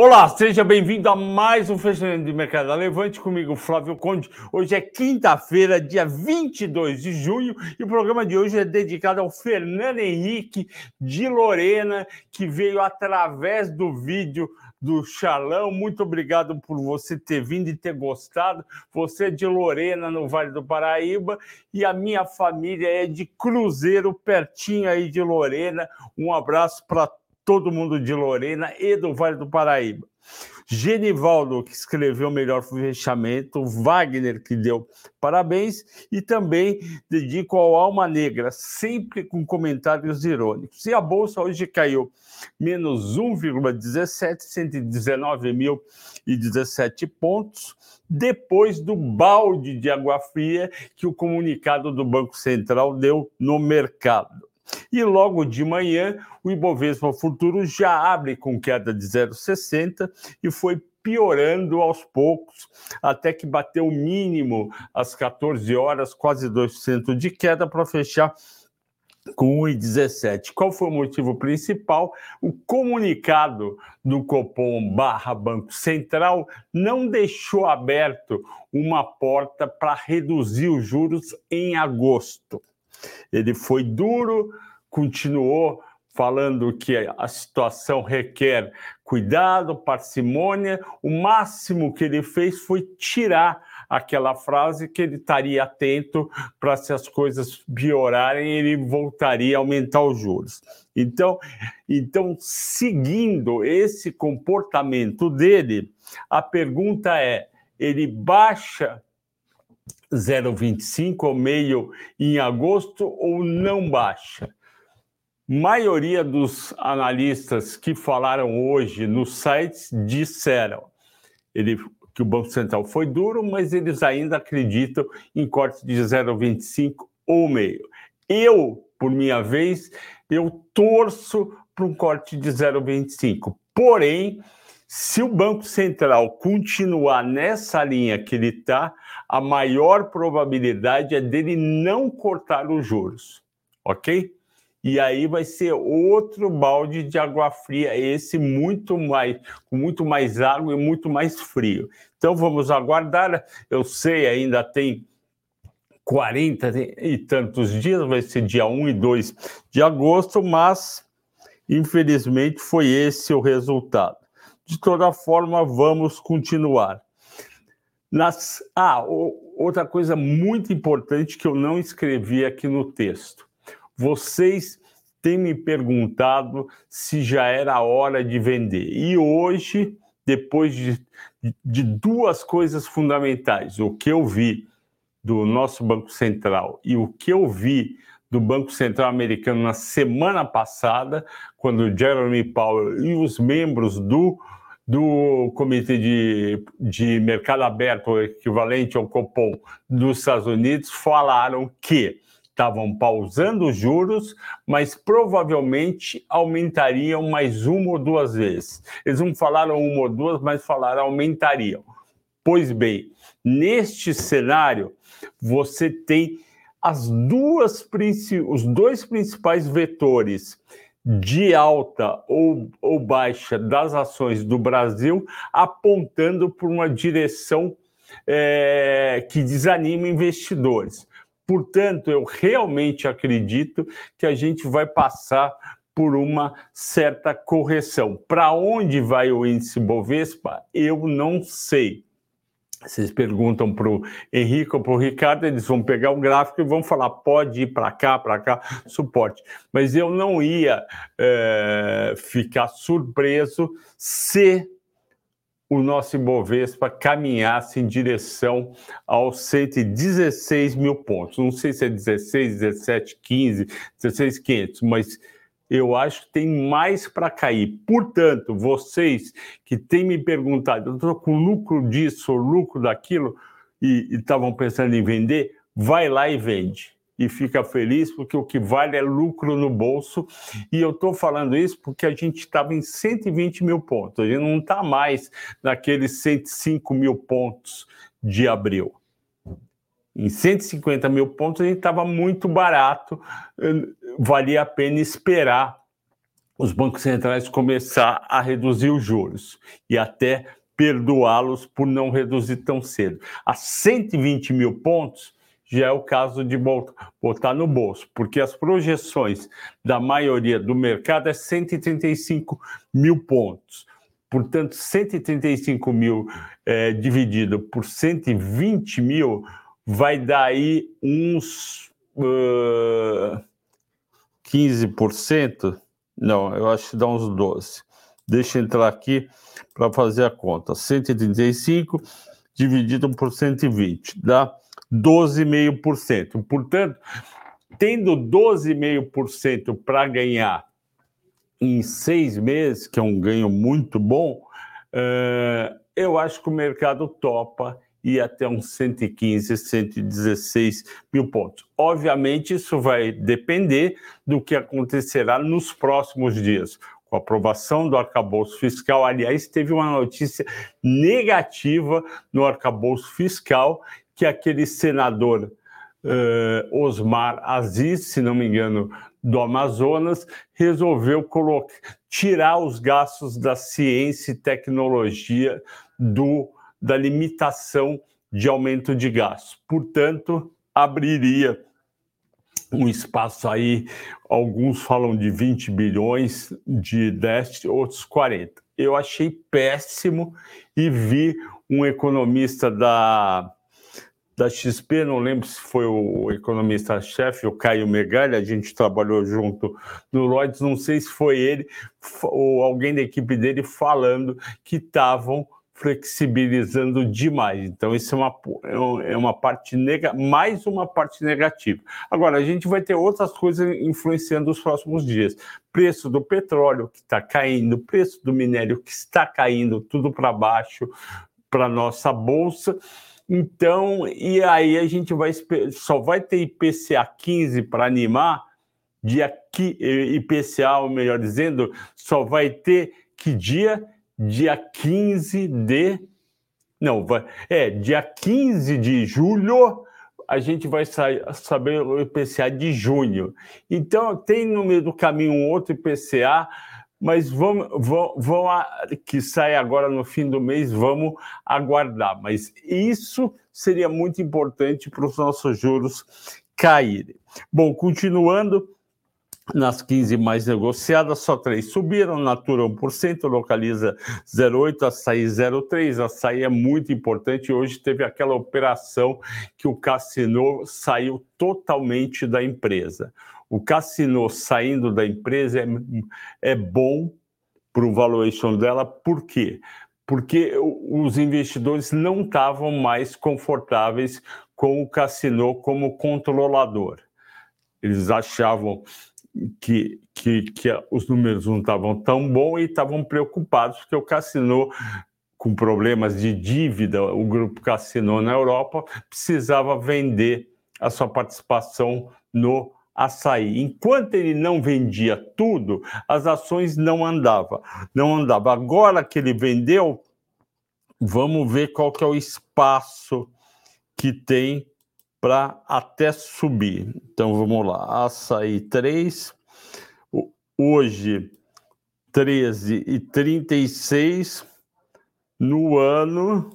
Olá, seja bem-vindo a mais um Fechamento de Mercado. Levante comigo, Flávio Conde. Hoje é quinta-feira, dia 22 de junho, e o programa de hoje é dedicado ao Fernando Henrique de Lorena, que veio através do vídeo do Xalão. Muito obrigado por você ter vindo e ter gostado. Você é de Lorena, no Vale do Paraíba, e a minha família é de Cruzeiro, pertinho aí de Lorena. Um abraço para todo mundo de Lorena e do Vale do Paraíba. Genivaldo, que escreveu o melhor fechamento, Wagner, que deu parabéns, e também dedico ao Alma Negra, sempre com comentários irônicos. E a Bolsa hoje caiu menos 1,17, 119.017 pontos, depois do balde de água fria que o comunicado do Banco Central deu no mercado. E logo de manhã, o Ibovespa Futuro já abre com queda de 0,60 e foi piorando aos poucos, até que bateu o mínimo às 14 horas, quase 2% de queda para fechar com 1,17. Qual foi o motivo principal? O comunicado do Copom barra Banco Central não deixou aberto uma porta para reduzir os juros em agosto. Ele foi duro, continuou falando que a situação requer cuidado, parcimônia. O máximo que ele fez foi tirar aquela frase que ele estaria atento para se as coisas piorarem, ele voltaria a aumentar os juros. Então, então seguindo esse comportamento dele, a pergunta é: ele baixa 0,25 ao meio em agosto ou não baixa? Maioria dos analistas que falaram hoje nos sites disseram ele, que o Banco Central foi duro, mas eles ainda acreditam em corte de 0,25 ou meio. Eu, por minha vez, eu torço para um corte de 0,25. Porém, se o Banco Central continuar nessa linha que ele está, a maior probabilidade é dele não cortar os juros, ok? E aí vai ser outro balde de água fria, esse muito mais, com muito mais água e muito mais frio. Então vamos aguardar. Eu sei, ainda tem 40 e tantos dias, vai ser dia 1 e 2 de agosto, mas infelizmente foi esse o resultado. De toda forma, vamos continuar. Nas... Ah, outra coisa muito importante que eu não escrevi aqui no texto. Vocês têm me perguntado se já era hora de vender. E hoje, depois de, de duas coisas fundamentais, o que eu vi do nosso Banco Central e o que eu vi do Banco Central americano na semana passada, quando Jeremy Powell e os membros do, do Comitê de, de Mercado Aberto, equivalente ao Copom dos Estados Unidos, falaram que estavam pausando os juros, mas provavelmente aumentariam mais uma ou duas vezes. Eles não falaram uma ou duas, mas falaram aumentariam. Pois bem, neste cenário, você tem as duas os dois principais vetores de alta ou, ou baixa das ações do Brasil apontando por uma direção é, que desanima investidores. Portanto, eu realmente acredito que a gente vai passar por uma certa correção. Para onde vai o índice Bovespa? Eu não sei. Vocês perguntam para o Henrique ou para o Ricardo, eles vão pegar o gráfico e vão falar: pode ir para cá, para cá, suporte. Mas eu não ia é, ficar surpreso se o nosso Ibovespa caminhasse em direção aos 116 mil pontos. Não sei se é 16, 17, 15, 16, 500, mas eu acho que tem mais para cair. Portanto, vocês que têm me perguntado, eu estou com lucro disso lucro daquilo, e estavam pensando em vender, vai lá e vende. E fica feliz, porque o que vale é lucro no bolso. E eu estou falando isso porque a gente estava em 120 mil pontos, a gente não está mais naqueles 105 mil pontos de abril em 150 mil pontos, a gente estava muito barato, valia a pena esperar os bancos centrais começar a reduzir os juros e até perdoá-los por não reduzir tão cedo. A 120 mil pontos já é o caso de botar no bolso, porque as projeções da maioria do mercado é 135 mil pontos. Portanto, 135 mil é, dividido por 120 mil vai dar aí uns uh, 15%. Não, eu acho que dá uns 12%. Deixa eu entrar aqui para fazer a conta. 135 dividido por 120 dá 12,5%. Portanto, tendo 12,5% para ganhar em seis meses, que é um ganho muito bom, uh, eu acho que o mercado topa e até uns 115, 116 mil pontos. Obviamente, isso vai depender do que acontecerá nos próximos dias. Com a aprovação do arcabouço fiscal, aliás, teve uma notícia negativa no arcabouço fiscal, que aquele senador uh, Osmar Aziz, se não me engano, do Amazonas, resolveu colocar, tirar os gastos da ciência e tecnologia do da limitação de aumento de gastos. Portanto, abriria um espaço aí, alguns falam de 20 bilhões de déficit, outros 40. Eu achei péssimo e vi um economista da, da XP, não lembro se foi o economista-chefe, o Caio Megalha, a gente trabalhou junto no Lloyds, não sei se foi ele ou alguém da equipe dele falando que estavam flexibilizando demais. Então, isso é uma, é uma parte nega, mais uma parte negativa. Agora, a gente vai ter outras coisas influenciando os próximos dias. Preço do petróleo que está caindo, preço do minério que está caindo, tudo para baixo para nossa bolsa. Então, e aí a gente vai só vai ter IPCA 15 para animar, dia que IPCA, ou melhor dizendo, só vai ter que dia dia 15 de. Não, vai, é, dia 15 de julho a gente vai saber o IPCA de junho. Então, tem no meio do caminho um outro IPCA, mas vamos, vamos, vamos que sai agora no fim do mês, vamos aguardar. Mas isso seria muito importante para os nossos juros caírem. Bom, continuando, nas 15 mais negociadas, só três subiram, Natura 1%, Localiza 0,8%, Açaí 0,3%. Açaí é muito importante. Hoje teve aquela operação que o Cassino saiu totalmente da empresa. O Cassino saindo da empresa é, é bom para o valuation dela, por quê? Porque os investidores não estavam mais confortáveis com o Cassino como controlador. Eles achavam que, que, que os números não estavam tão bons e estavam preocupados porque o Cassino com problemas de dívida, o grupo Cassino na Europa precisava vender a sua participação no açaí. Enquanto ele não vendia tudo, as ações não andavam. Não andava. Agora que ele vendeu, vamos ver qual que é o espaço que tem para até subir. Então vamos lá, açaí 3, hoje 13 e 36 no ano,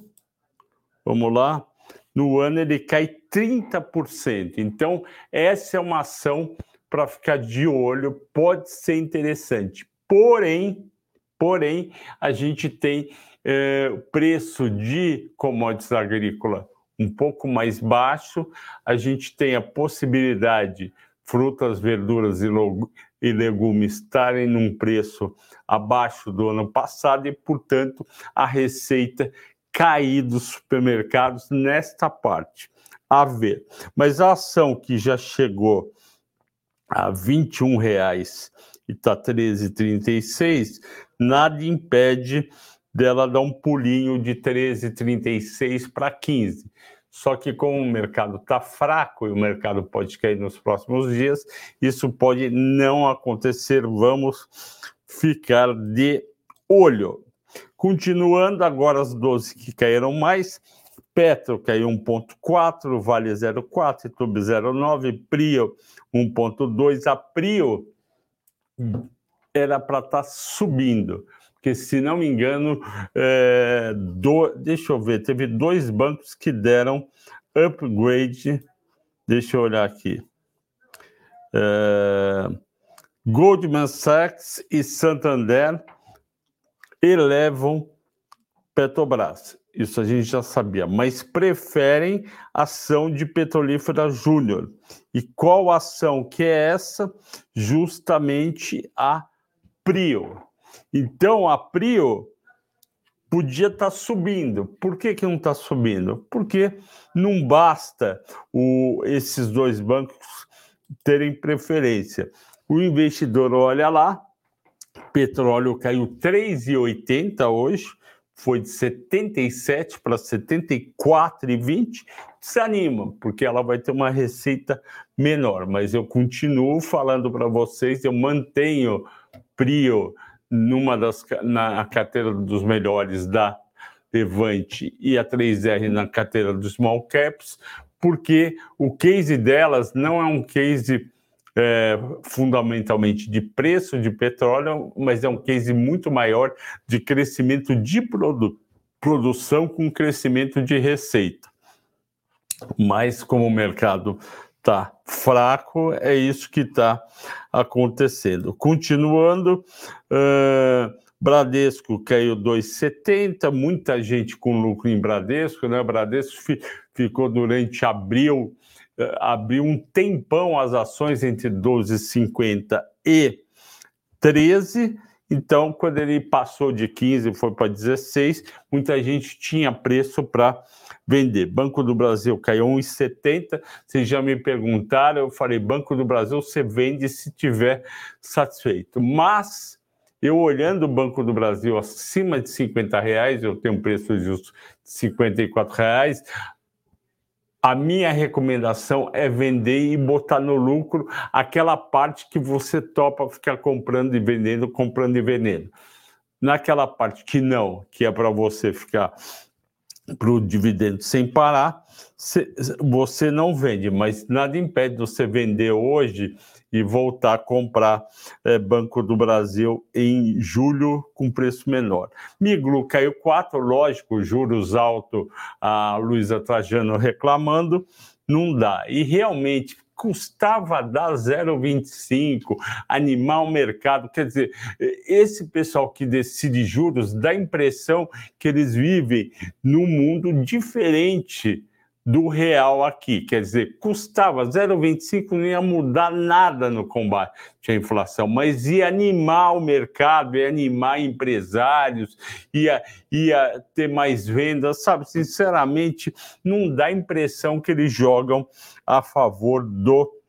vamos lá, no ano ele cai 30%. Então essa é uma ação para ficar de olho, pode ser interessante. Porém, porém, a gente tem é, preço de commodities agrícolas um pouco mais baixo, a gente tem a possibilidade frutas, verduras e legumes estarem num preço abaixo do ano passado e, portanto, a receita cair dos supermercados nesta parte. A ver. Mas a ação que já chegou a R$ 21,00 e está 13,36, nada impede dela dar um pulinho de 13,36 para 15. Só que como o mercado está fraco e o mercado pode cair nos próximos dias, isso pode não acontecer. Vamos ficar de olho. Continuando agora as 12 que caíram mais, Petro caiu 1,4, Vale 0,4, Tube 0,9, Prio 1,2. A Prio era para estar tá subindo. Porque, se não me engano, é, do, deixa eu ver, teve dois bancos que deram upgrade. Deixa eu olhar aqui. É, Goldman Sachs e Santander elevam Petrobras. Isso a gente já sabia, mas preferem ação de Petrolífera Júnior. E qual ação que é essa? Justamente a Prio. Então a Prio podia estar tá subindo. Por que, que não está subindo? Porque não basta o, esses dois bancos terem preferência. O investidor olha lá, petróleo caiu 3,80 hoje, foi de 77 para 74,20, desanima, porque ela vai ter uma receita menor. Mas eu continuo falando para vocês, eu mantenho Prio numa das na carteira dos melhores da Levante e a 3R na carteira dos small caps, porque o case delas não é um case é, fundamentalmente de preço de petróleo, mas é um case muito maior de crescimento de produ produção com crescimento de receita. Mas como o mercado está fraco, é isso que está acontecendo. Continuando, uh, Bradesco caiu 2,70, muita gente com lucro em Bradesco, né? Bradesco fi ficou durante abril eh, abriu um tempão as ações entre 12,50 e 13. Então, quando ele passou de 15 e foi para 16, muita gente tinha preço para vender. Banco do Brasil caiu 1,70. Vocês já me perguntaram, eu falei: Banco do Brasil você vende se tiver satisfeito. Mas eu olhando o Banco do Brasil acima de 50 reais, eu tenho um preço justo de 54 reais a minha recomendação é vender e botar no lucro aquela parte que você topa ficar comprando e vendendo, comprando e vendendo. Naquela parte que não, que é para você ficar para o dividendo sem parar, você não vende, mas nada impede você vender hoje e voltar a comprar é, Banco do Brasil em julho com preço menor. Miglu caiu 4, lógico, juros altos, a Luísa Trajano reclamando, não dá. E realmente custava dar 0,25, animar o mercado. Quer dizer, esse pessoal que decide juros dá a impressão que eles vivem num mundo diferente do real aqui. Quer dizer, custava 0,25, não ia mudar nada no combate à inflação, mas ia animar o mercado, ia animar empresários, ia, ia ter mais vendas, sabe? Sinceramente, não dá a impressão que eles jogam a favor do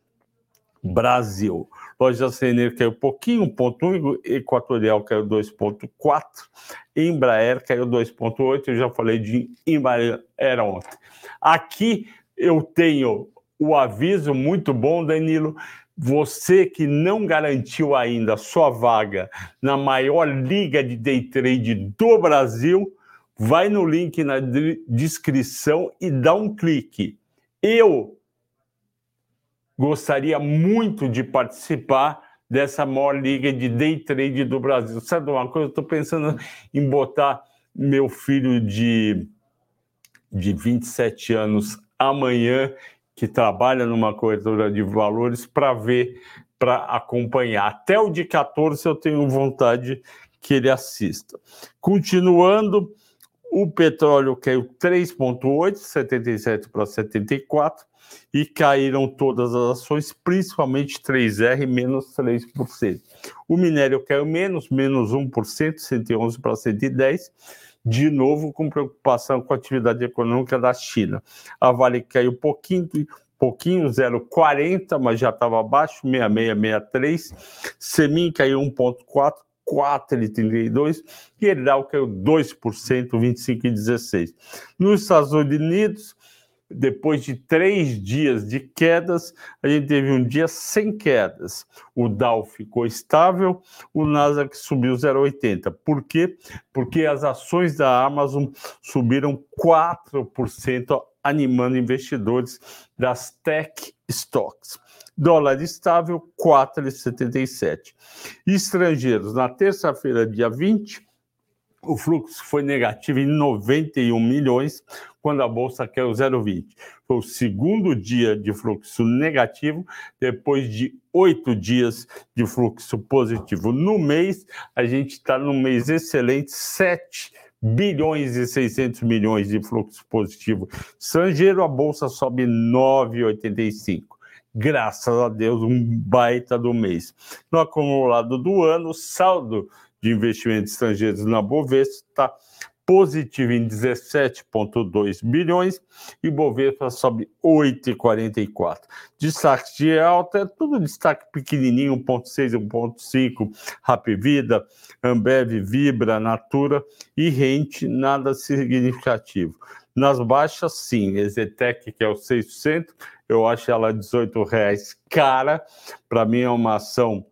Brasil. Loja CNR caiu pouquinho, 1,1, Equatorial caiu 2,4, Embraer caiu 2,8, eu já falei de Embraer ontem. Aqui eu tenho o aviso muito bom, Danilo. Você que não garantiu ainda sua vaga na maior liga de day trade do Brasil, vai no link na descrição e dá um clique. Eu gostaria muito de participar dessa maior liga de day trade do Brasil. Sabe uma coisa? Eu estou pensando em botar meu filho de de 27 anos amanhã, que trabalha numa corretora de valores, para ver, para acompanhar. Até o de 14 eu tenho vontade que ele assista. Continuando, o petróleo caiu 3,8, 77 para 74, e caíram todas as ações, principalmente 3R, menos 3%. O minério caiu menos, menos 1%, 111 para 110 de novo com preocupação com a atividade econômica da China. A Vale caiu pouquinho, pouquinho 0,40, mas já estava abaixo, 6663. Semin caiu 1,4, 4,32 e Eridal caiu 2%, 25,16. Nos Estados Unidos, depois de três dias de quedas, a gente teve um dia sem quedas. O Dow ficou estável, o Nasdaq subiu 0,80. Por quê? Porque as ações da Amazon subiram 4%, animando investidores das tech stocks. Dólar estável, 4,77. Estrangeiros, na terça-feira, dia 20, o fluxo foi negativo em 91 milhões, quando a bolsa caiu 0,20. Foi o segundo dia de fluxo negativo, depois de oito dias de fluxo positivo. No mês, a gente está num mês excelente, 7 bilhões e 600 milhões de fluxo positivo estrangeiro, a bolsa sobe 9,85 graças a Deus, um baita do mês. No acumulado do ano, saldo de investimentos estrangeiros na Bovespa positivo em 17,2 bilhões e Bovespa sobe 8,44. Destaque de alta é tudo destaque pequenininho, 1,6, 1,5, Rapvida, Ambev, Vibra, Natura e Rente, nada significativo. Nas baixas, sim, Ezetec, que é o 6%, eu acho ela R$ 18,00 cara, para mim é uma ação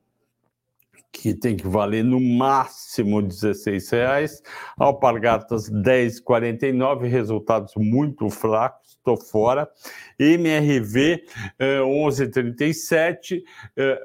que tem que valer no máximo R$ 16,00. Alpargatas 10,49, resultados muito fracos, estou fora. MRV 11,37. Eh,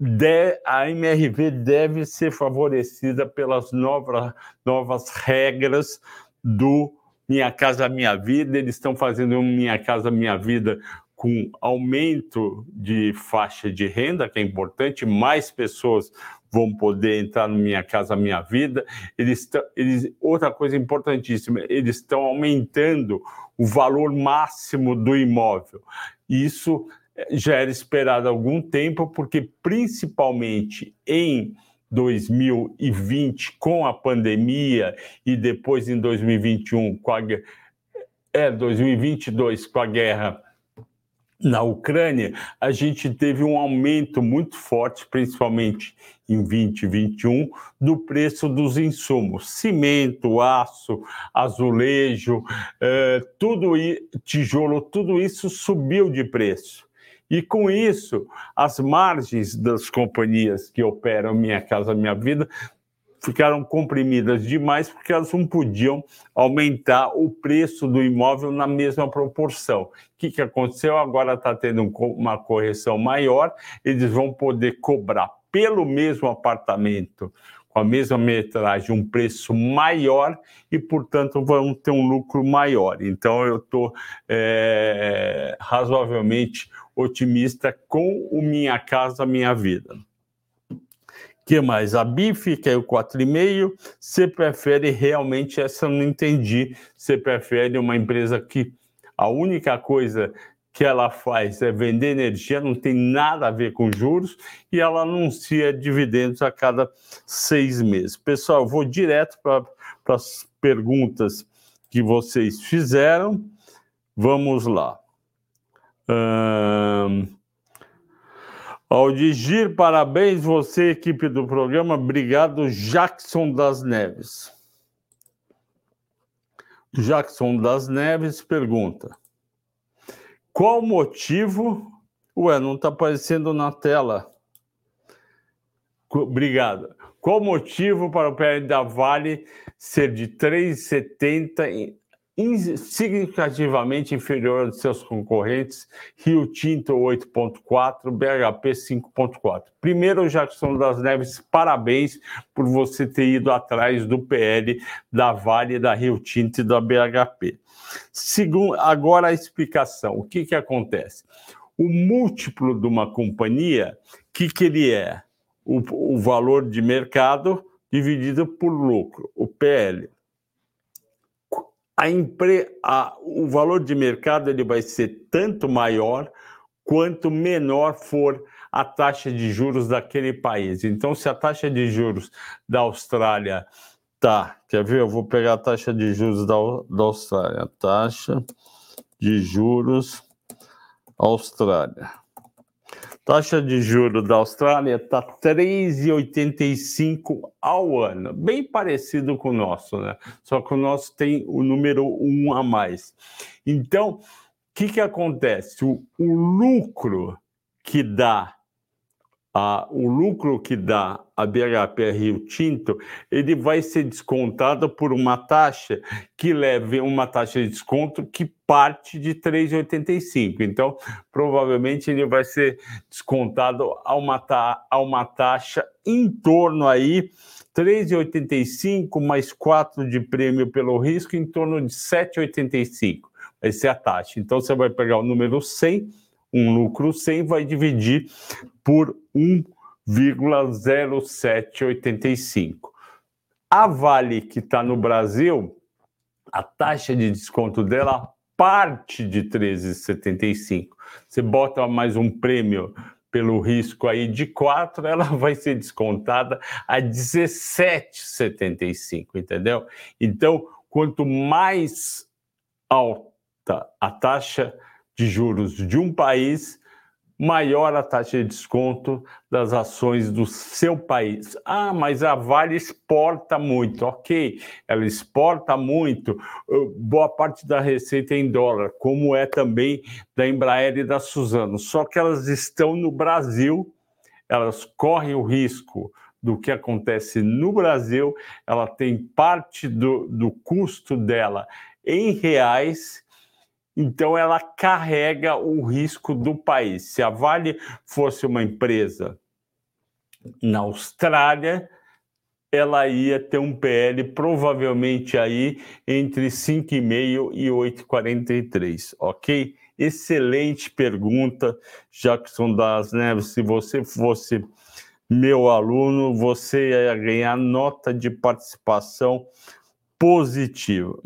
eh, a MRV deve ser favorecida pelas novas, novas regras do Minha Casa Minha Vida. Eles estão fazendo um Minha Casa Minha Vida com aumento de faixa de renda, que é importante, mais pessoas vão poder entrar no Minha Casa Minha Vida. Eles, eles, outra coisa importantíssima, eles estão aumentando o valor máximo do imóvel. Isso eh, já era esperado há algum tempo, porque principalmente em 2020, com a pandemia, e depois em 2021, com a, é, 2022, com a guerra na Ucrânia, a gente teve um aumento muito forte, principalmente em 2021, do preço dos insumos: cimento, aço, azulejo, eh, tudo tijolo, tudo isso subiu de preço. E com isso, as margens das companhias que operam Minha Casa Minha Vida ficaram comprimidas demais porque elas não podiam aumentar o preço do imóvel na mesma proporção. O que, que aconteceu? Agora está tendo uma correção maior, eles vão poder cobrar pelo mesmo apartamento com a mesma metragem um preço maior e, portanto, vão ter um lucro maior. Então, eu estou é, razoavelmente otimista com o Minha Casa Minha Vida que mais? A BIF caiu 4,5. Você prefere realmente essa? Eu não entendi. Você prefere uma empresa que a única coisa que ela faz é vender energia, não tem nada a ver com juros, e ela anuncia dividendos a cada seis meses. Pessoal, eu vou direto para as perguntas que vocês fizeram. Vamos lá. Aldigir, parabéns, você, equipe do programa. Obrigado, Jackson das Neves. Jackson das Neves pergunta: Qual motivo? Ué, não está aparecendo na tela. Obrigado. Qual motivo para o PL da Vale ser de 3,70 significativamente inferior aos seus concorrentes, Rio Tinto 8.4, BHP 5.4. Primeiro, Jackson das Neves, parabéns por você ter ido atrás do PL da Vale, da Rio Tinto e da BHP. Segundo, agora a explicação. O que, que acontece? O múltiplo de uma companhia, o que, que ele é? O, o valor de mercado dividido por lucro, o PL a a... o valor de mercado ele vai ser tanto maior quanto menor for a taxa de juros daquele país. Então, se a taxa de juros da Austrália tá, quer ver? Eu vou pegar a taxa de juros da, da Austrália, taxa de juros Austrália. Taxa de juro da Austrália está 3,85 ao ano, bem parecido com o nosso, né? Só que o nosso tem o número 1 a mais. Então, o que, que acontece? O, o lucro que dá o lucro que dá a BHP Rio Tinto, ele vai ser descontado por uma taxa que leve uma taxa de desconto que parte de 3,85. Então, provavelmente ele vai ser descontado a uma, ta a uma taxa em torno aí 3,85 mais 4 de prêmio pelo risco, em torno de 7,85. Vai ser a taxa. Então, você vai pegar o número 100 um lucro 100 vai dividir por 1,0785. A Vale, que está no Brasil, a taxa de desconto dela parte de 13,75. Você bota mais um prêmio pelo risco aí de 4, ela vai ser descontada a 17,75, entendeu? Então, quanto mais alta a taxa de juros de um país, maior a taxa de desconto das ações do seu país. Ah, mas a Vale exporta muito. Ok, ela exporta muito, boa parte da receita é em dólar, como é também da Embraer e da Suzano. Só que elas estão no Brasil, elas correm o risco do que acontece no Brasil, ela tem parte do, do custo dela em reais então, ela carrega o risco do país. Se a Vale fosse uma empresa na Austrália, ela ia ter um PL provavelmente aí entre 5,5 e 8,43, ok? Excelente pergunta, Jackson das Neves. Se você fosse meu aluno, você ia ganhar nota de participação positiva.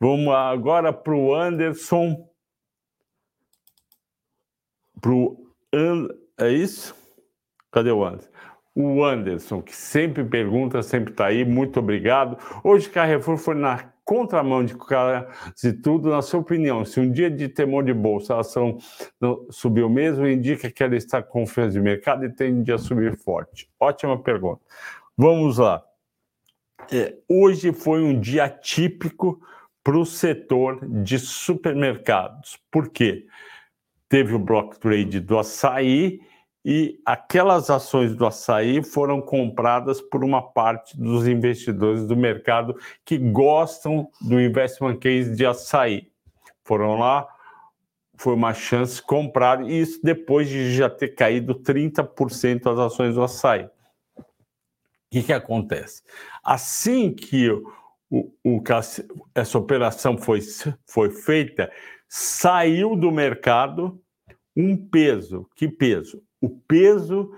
Vamos agora para o Anderson. Pro And... É isso? Cadê o Anderson? O Anderson, que sempre pergunta, sempre está aí, muito obrigado. Hoje Carrefour foi na contramão de quase tudo, na sua opinião, se um dia de temor de bolsa a ação subiu mesmo, indica que ela está com confiança de mercado e tende a subir forte. Ótima pergunta. Vamos lá. É, hoje foi um dia típico para o setor de supermercados. Por quê? Teve o block trade do açaí e aquelas ações do açaí foram compradas por uma parte dos investidores do mercado que gostam do investment case de açaí. Foram lá, foi uma chance comprar, e isso depois de já ter caído 30% as ações do açaí. O que, que acontece? Assim que o, o, essa operação foi, foi feita, saiu do mercado um peso. Que peso? O peso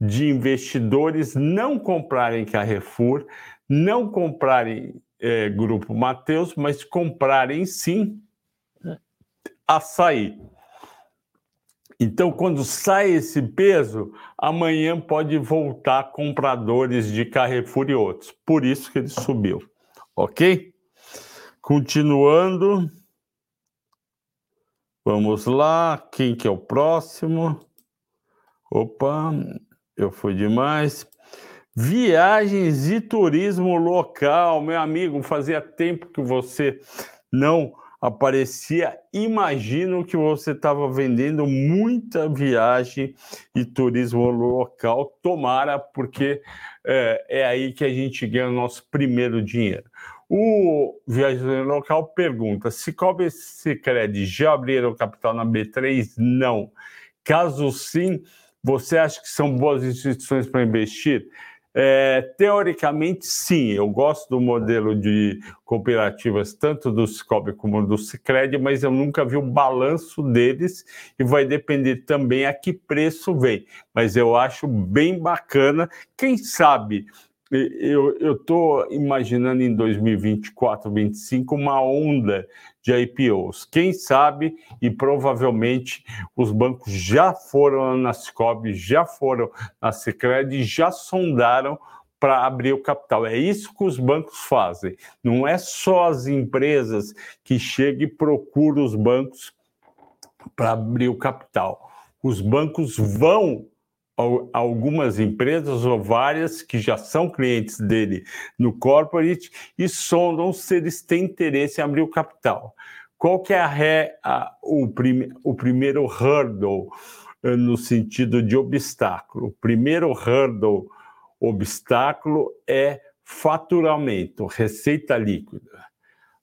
de investidores não comprarem Carrefour, não comprarem é, Grupo Mateus, mas comprarem sim açaí. Então, quando sai esse peso, amanhã pode voltar compradores de Carrefour e outros. Por isso que ele subiu. Ok? Continuando. Vamos lá. Quem que é o próximo? Opa, eu fui demais. Viagens e turismo local. Meu amigo, fazia tempo que você não aparecia. Imagino que você estava vendendo muita viagem e turismo local. Tomara, porque é, é aí que a gente ganha o nosso primeiro dinheiro. O viajante local pergunta: e Sicredi já abriram capital na B3? Não. Caso sim, você acha que são boas instituições para investir? É, teoricamente, sim. Eu gosto do modelo de cooperativas, tanto do Cicobi como do Cicred, mas eu nunca vi o balanço deles e vai depender também a que preço vem. Mas eu acho bem bacana. Quem sabe eu estou imaginando em 2024, 2025 uma onda de IPOs. Quem sabe, e provavelmente os bancos já foram na Cicobi, já foram na Secred, já sondaram para abrir o capital. É isso que os bancos fazem. Não é só as empresas que chegam e procuram os bancos para abrir o capital. Os bancos vão algumas empresas ou várias que já são clientes dele no corporate e sondam se eles têm interesse em abrir o capital. Qual que é a ré, a, o, o primeiro hurdle eh, no sentido de obstáculo. O primeiro hurdle, obstáculo, é faturamento, receita líquida.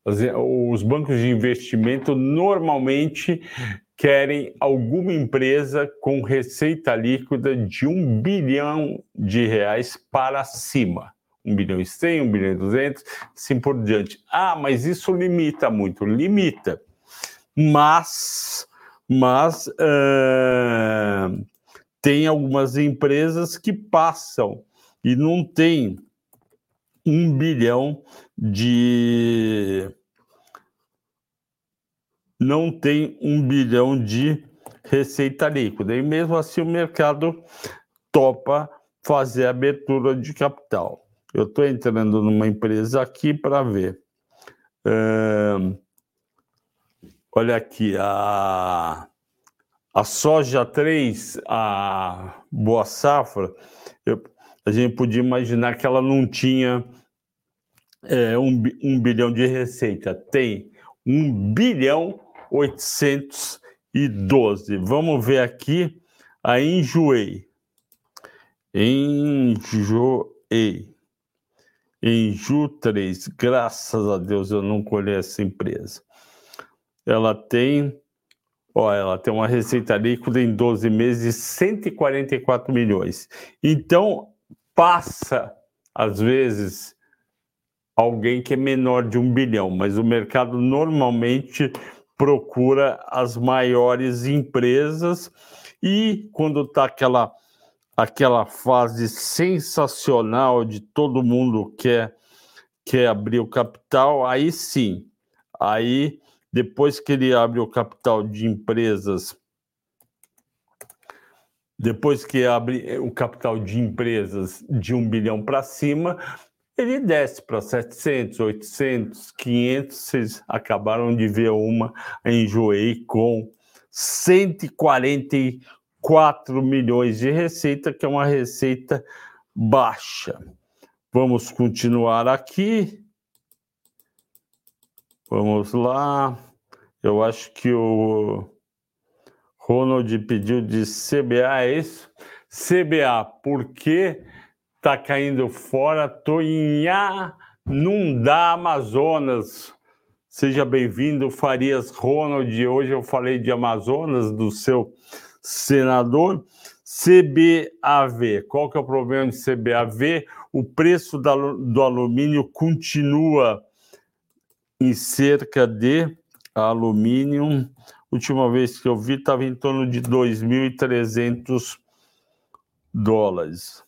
Os bancos de investimento normalmente querem alguma empresa com receita líquida de um bilhão de reais para cima. Um bilhão e cem, um bilhão e duzentos, assim por diante. Ah, mas isso limita muito. Limita. Mas, mas uh, tem algumas empresas que passam e não tem um bilhão de. Não tem um bilhão de receita líquida. E mesmo assim o mercado topa fazer abertura de capital. Eu estou entrando numa empresa aqui para ver. Uh, olha aqui, a, a soja 3, a Boa Safra, eu, a gente podia imaginar que ela não tinha é, um, um bilhão de receita. Tem um bilhão 812. Vamos ver aqui a Enjoei. Enjoei. Enju 3. Graças a Deus eu não colhei essa empresa. Ela tem Ó, ela tem uma receita líquida em 12 meses de 144 milhões. Então, passa, às vezes, alguém que é menor de um bilhão, mas o mercado normalmente procura as maiores empresas e quando está aquela aquela fase sensacional de todo mundo quer quer abrir o capital, aí sim, aí depois que ele abre o capital de empresas depois que abre o capital de empresas de um bilhão para cima, ele desce para 700, 800, 500. Vocês acabaram de ver uma em Joei com 144 milhões de receita, que é uma receita baixa. Vamos continuar aqui. Vamos lá. Eu acho que o Ronald pediu de CBA, é isso? CBA, porque tá caindo fora, tô em A, não dá Amazonas. Seja bem-vindo, Farias Ronald. Hoje eu falei de Amazonas, do seu senador. CBAV, qual que é o problema de CBAV? O preço do alumínio continua em cerca de alumínio última vez que eu vi estava em torno de 2.300 dólares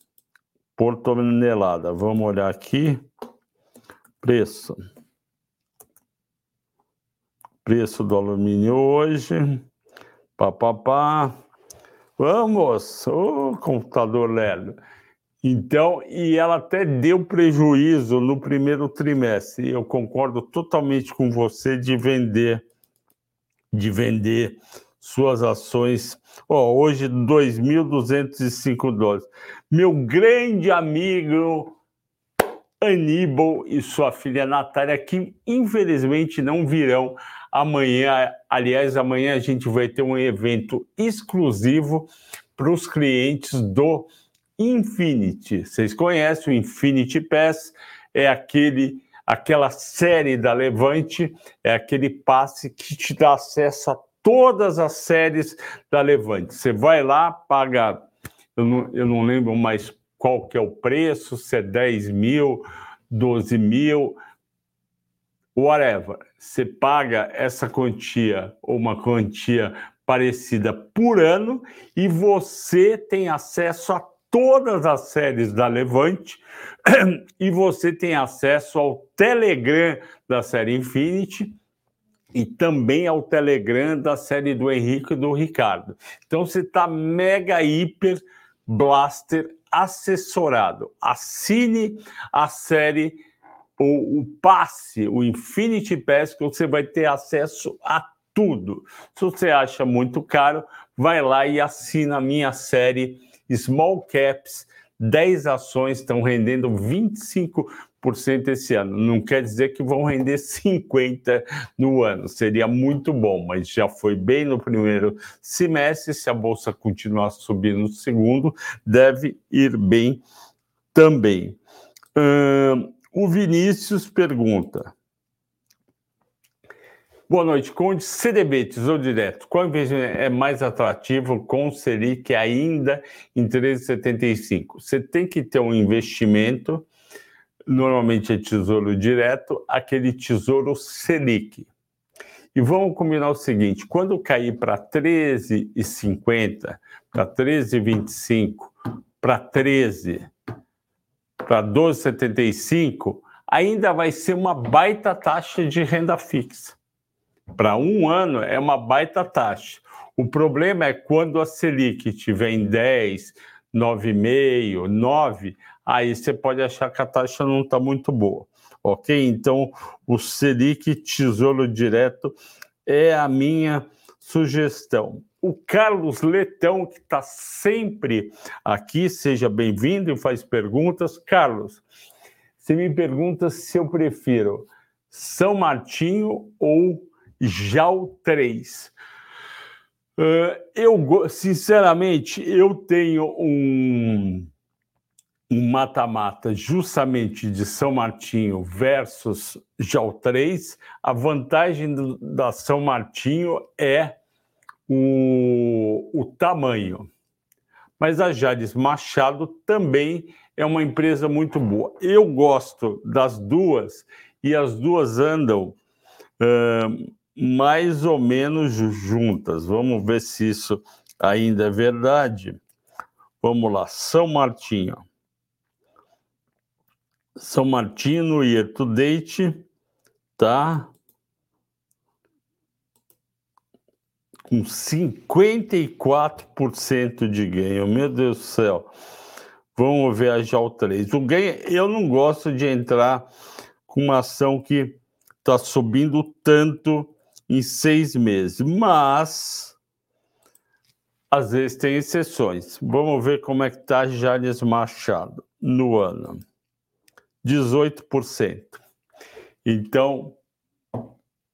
por tonelada. Vamos olhar aqui. Preço. Preço do alumínio hoje. Pá, pá, pá. Vamos! Ô, oh, computador lerdo. Então, e ela até deu prejuízo no primeiro trimestre. Eu concordo totalmente com você de vender de vender suas ações. Oh, hoje, 2.205 dólares. Meu grande amigo Aníbal e sua filha Natália, que infelizmente não virão amanhã. Aliás, amanhã a gente vai ter um evento exclusivo para os clientes do Infinity. Vocês conhecem o Infinity Pass? É aquele aquela série da Levante é aquele passe que te dá acesso a todas as séries da Levante. Você vai lá, paga, eu não, eu não lembro mais qual que é o preço, se é 10 mil, 12 mil, whatever. Você paga essa quantia ou uma quantia parecida por ano e você tem acesso a todas as séries da Levante e você tem acesso ao Telegram da série Infinity e também ao Telegram da série do Henrique e do Ricardo. Então você está mega hiper blaster assessorado. Assine a série ou o passe, o Infinity Pass, que você vai ter acesso a tudo. Se você acha muito caro, vai lá e assina a minha série Small Caps 10 ações estão rendendo 25% esse ano. Não quer dizer que vão render 50% no ano. Seria muito bom, mas já foi bem no primeiro semestre. Se a Bolsa continuar subindo no segundo, deve ir bem também. Uh, o Vinícius pergunta. Boa noite, Conde. CDB, Tesouro Direto, qual investimento é mais atrativo com o Selic ainda em 13,75? Você tem que ter um investimento, normalmente é Tesouro Direto, aquele Tesouro Selic. E vamos combinar o seguinte: quando cair para 13,50, para 13,25, para 13, para 12,75, ainda vai ser uma baita taxa de renda fixa para um ano é uma baita taxa. O problema é quando a Selic estiver em 10, 9,5, 9, aí você pode achar que a taxa não está muito boa. Ok? Então, o Selic Tesouro Direto é a minha sugestão. O Carlos Letão, que está sempre aqui, seja bem-vindo e faz perguntas. Carlos, você me pergunta se eu prefiro São Martinho ou JAL 3. Uh, eu, sinceramente, eu tenho um um mata-mata justamente de São Martinho versus JAL 3. A vantagem do, da São Martinho é o, o tamanho. Mas a Jales Machado também é uma empresa muito boa. Eu gosto das duas e as duas andam uh, mais ou menos juntas. Vamos ver se isso ainda é verdade. Vamos lá, São Martinho. São Martino e to date tá com 54% de ganho. Meu Deus do céu. Vamos ver a JAL 3. O ganho, eu não gosto de entrar com uma ação que está subindo tanto em seis meses, mas às vezes tem exceções. Vamos ver como é que está Jales Machado no ano. 18%. Então,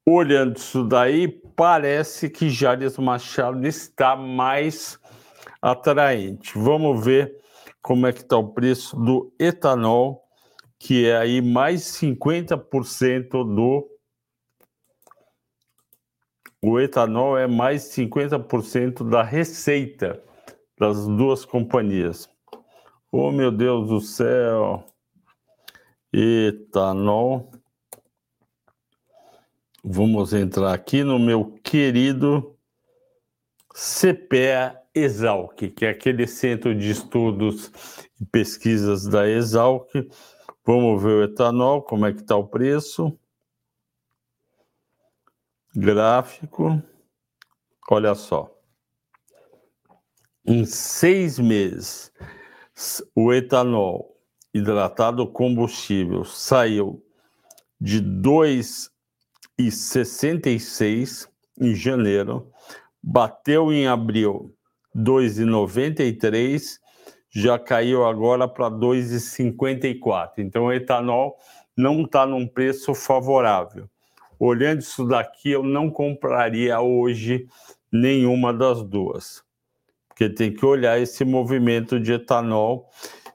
olhando isso daí, parece que Jales Machado está mais atraente. Vamos ver como é que está o preço do etanol, que é aí mais 50% do o etanol é mais 50% da receita das duas companhias. Oh, meu Deus do céu! Etanol. Vamos entrar aqui no meu querido CPEA Exalc, que é aquele centro de estudos e pesquisas da Exalc. Vamos ver o etanol, como é que está o preço gráfico, olha só. Em seis meses, o etanol hidratado combustível saiu de 2,66 em janeiro, bateu em abril 2,93, já caiu agora para 2,54. Então, o etanol não está num preço favorável olhando isso daqui, eu não compraria hoje nenhuma das duas. Porque tem que olhar esse movimento de etanol.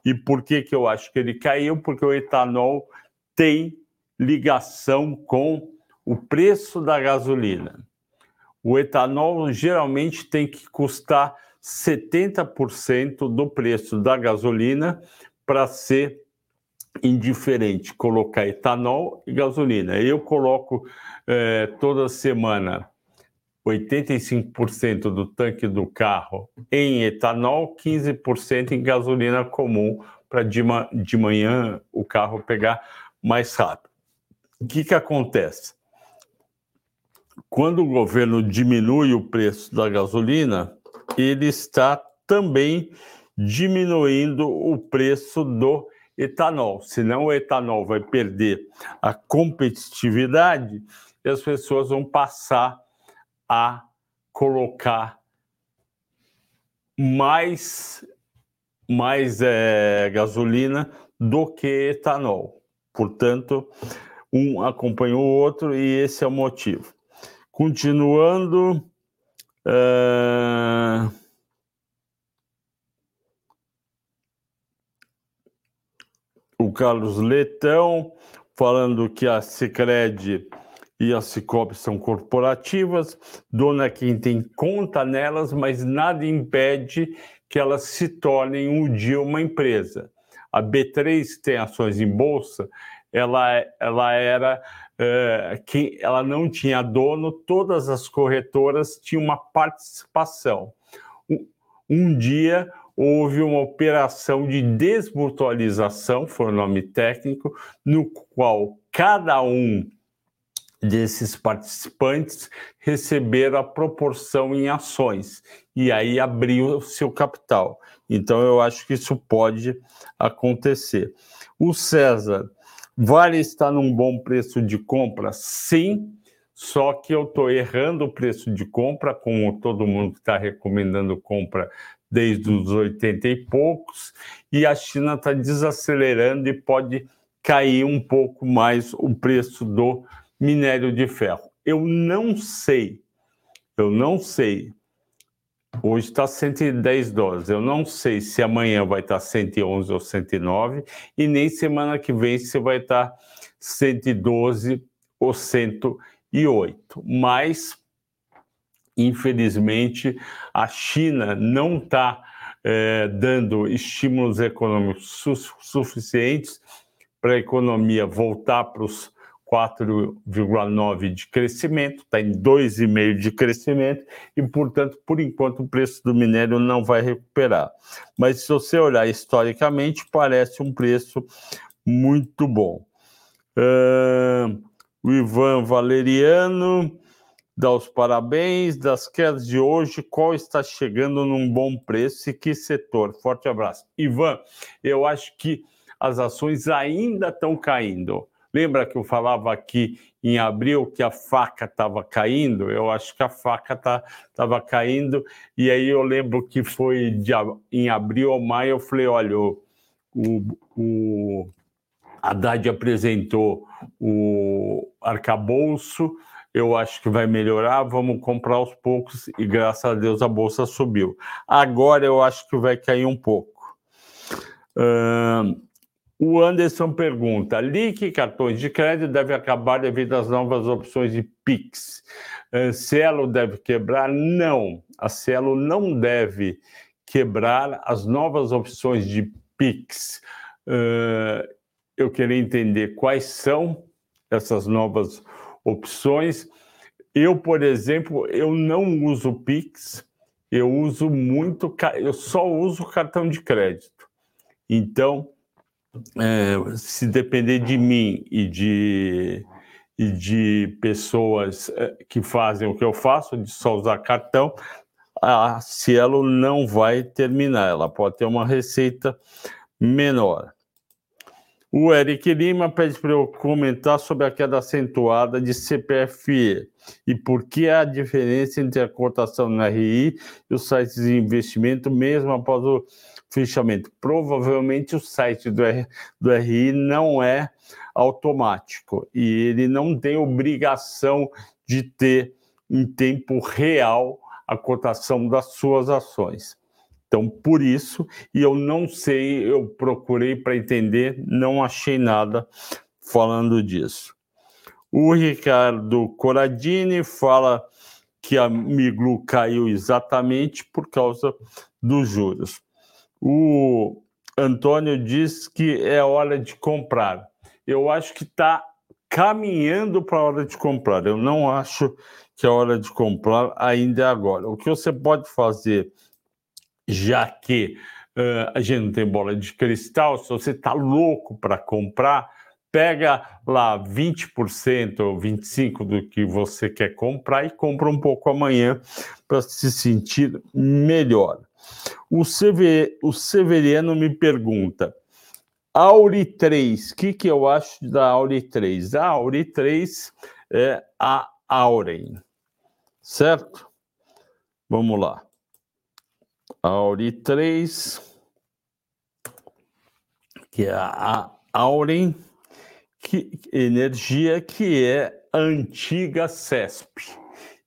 E por que, que eu acho que ele caiu? Porque o etanol tem ligação com o preço da gasolina. O etanol geralmente tem que custar 70% do preço da gasolina para ser indiferente colocar etanol e gasolina. Eu coloco é, toda semana 85% do tanque do carro em etanol, 15% em gasolina comum, para de, ma de manhã o carro pegar mais rápido. O que, que acontece? Quando o governo diminui o preço da gasolina, ele está também diminuindo o preço do etanol, senão o etanol vai perder a competitividade e as pessoas vão passar a colocar mais mais é, gasolina do que etanol. Portanto, um acompanha o outro e esse é o motivo. Continuando. Uh... O Carlos Letão falando que a Sicredi e a Cicobi são corporativas, dona quem tem conta nelas, mas nada impede que elas se tornem um dia uma empresa. A B3 tem ações em bolsa, ela, ela era é, que ela não tinha dono, todas as corretoras tinham uma participação. Um, um dia houve uma operação de desmutualização, foi o nome técnico, no qual cada um desses participantes receberam a proporção em ações e aí abriu o seu capital. Então eu acho que isso pode acontecer. O César, vale estar num bom preço de compra? Sim, só que eu estou errando o preço de compra, como todo mundo está recomendando compra desde os 80 e poucos, e a China está desacelerando e pode cair um pouco mais o preço do minério de ferro. Eu não sei, eu não sei. Hoje está 110 dólares. Eu não sei se amanhã vai estar 111 ou 109 e nem semana que vem se vai estar 112 ou 108. Mas, infelizmente, a China não está é, dando estímulos econômicos su suficientes para a economia voltar para os 4,9 de crescimento, está em 2,5 de crescimento e, portanto, por enquanto, o preço do minério não vai recuperar. Mas se você olhar historicamente, parece um preço muito bom. Uh, o Ivan Valeriano dá os parabéns das quedas de hoje. Qual está chegando num bom preço e que setor? Forte abraço. Ivan, eu acho que as ações ainda estão caindo Lembra que eu falava aqui em abril que a faca estava caindo? Eu acho que a faca estava tá, caindo, e aí eu lembro que foi de, em abril ou maio, eu falei: olha, o, o, o Haddad apresentou o arcabouço, eu acho que vai melhorar, vamos comprar aos poucos, e graças a Deus a bolsa subiu. Agora eu acho que vai cair um pouco. O Anderson pergunta: LIC cartões de crédito deve acabar devido às novas opções de PIX. Uh, Cielo deve quebrar? Não. A Cielo não deve quebrar as novas opções de PIX. Uh, eu queria entender quais são essas novas opções. Eu, por exemplo, eu não uso Pix, eu uso muito, eu só uso cartão de crédito. Então, é, se depender de mim e de, e de pessoas é, que fazem o que eu faço, de só usar cartão, a Cielo não vai terminar, ela pode ter uma receita menor. O Eric Lima pede para eu comentar sobre a queda acentuada de CPFE e por que a diferença entre a cotação no RI e os sites de investimento, mesmo após o fechamento. Provavelmente o site do, R, do RI não é automático e ele não tem obrigação de ter em tempo real a cotação das suas ações. Então, por isso, e eu não sei, eu procurei para entender, não achei nada falando disso. O Ricardo Coradini fala que a Miglu caiu exatamente por causa dos juros. O Antônio diz que é hora de comprar. Eu acho que está caminhando para a hora de comprar. Eu não acho que é hora de comprar ainda agora. O que você pode fazer, já que uh, a gente não tem bola de cristal, se você está louco para comprar, pega lá 20% ou 25% do que você quer comprar e compra um pouco amanhã para se sentir melhor. O, Sever, o Severiano me pergunta, Auri 3, o que, que eu acho da Auri 3? A Auri 3 é a Auren, certo? Vamos lá. Auri 3 que é a Auren que, Energia, que é a antiga CESP.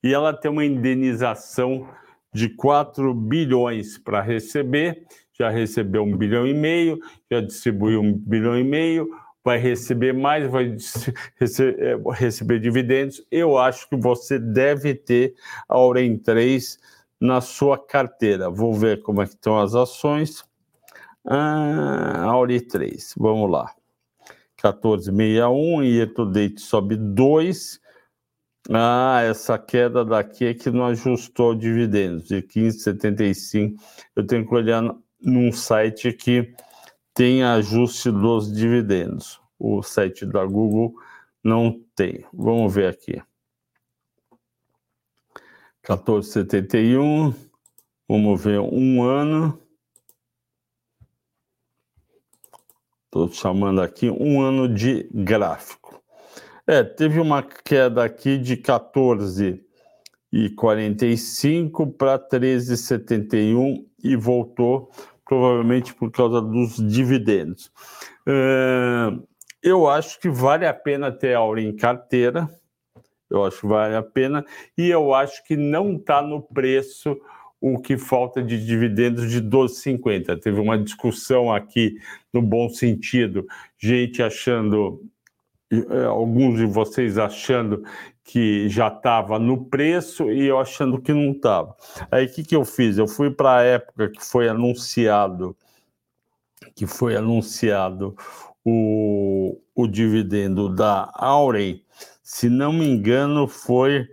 E ela tem uma indenização de 4 bilhões para receber, já recebeu um bilhão e meio, já distribuiu um bilhão e meio, vai receber mais, vai é, receber dividendos. Eu acho que você deve ter a Auren 3 na sua carteira. Vou ver como é que estão as ações. Ah, Auri 3, vamos lá. 1461, year to date sobe 2. Ah, essa queda daqui é que não ajustou dividendos, de 15,75. Eu tenho que olhar num site que tem ajuste dos dividendos. O site da Google não tem. Vamos ver aqui. 14,71. Vamos ver um ano. Estou chamando aqui um ano de gráfico. É, teve uma queda aqui de 14 e 45 para 13,71 e voltou provavelmente por causa dos dividendos. Uh, eu acho que vale a pena ter a Aura em carteira, eu acho que vale a pena, e eu acho que não está no preço o que falta de dividendos de 12,50. Teve uma discussão aqui no bom sentido, gente achando, alguns de vocês achando que já estava no preço e eu achando que não estava. Aí o que, que eu fiz? Eu fui para a época que foi anunciado, que foi anunciado o, o dividendo da Aurey, se não me engano, foi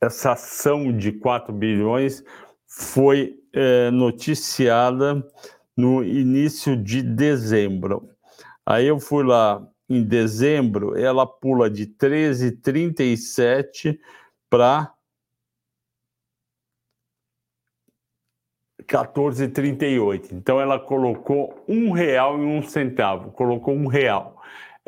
essa ação de 4 bilhões foi é, noticiada no início de dezembro. Aí eu fui lá em dezembro, ela pula de 13,37 para 14,38. Então ela colocou um real e um centavo, colocou um real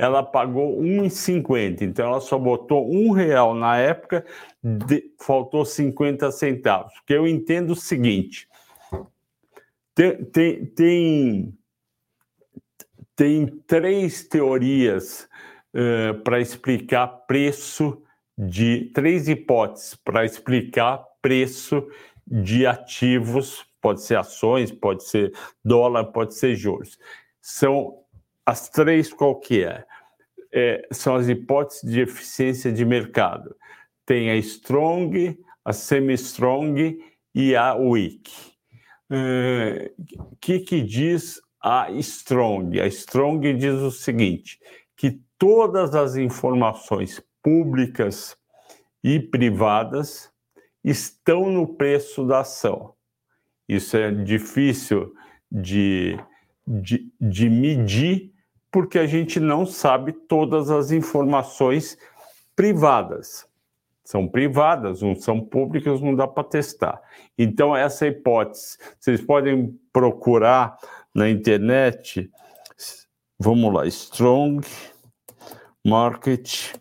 ela pagou 1,50. Então ela só botou um real na época, de, faltou 50 centavos. Porque eu entendo o seguinte: tem, tem, tem, tem três teorias uh, para explicar preço de três hipóteses para explicar preço de ativos, pode ser ações, pode ser dólar, pode ser juros. São as três qual que é? é? São as hipóteses de eficiência de mercado. Tem a strong, a semi-strong e a weak. O é, que, que diz a strong? A strong diz o seguinte, que todas as informações públicas e privadas estão no preço da ação. Isso é difícil de de, de medir, porque a gente não sabe todas as informações privadas. São privadas, não são públicas, não dá para testar. Então, essa hipótese, vocês podem procurar na internet, vamos lá, Strong Market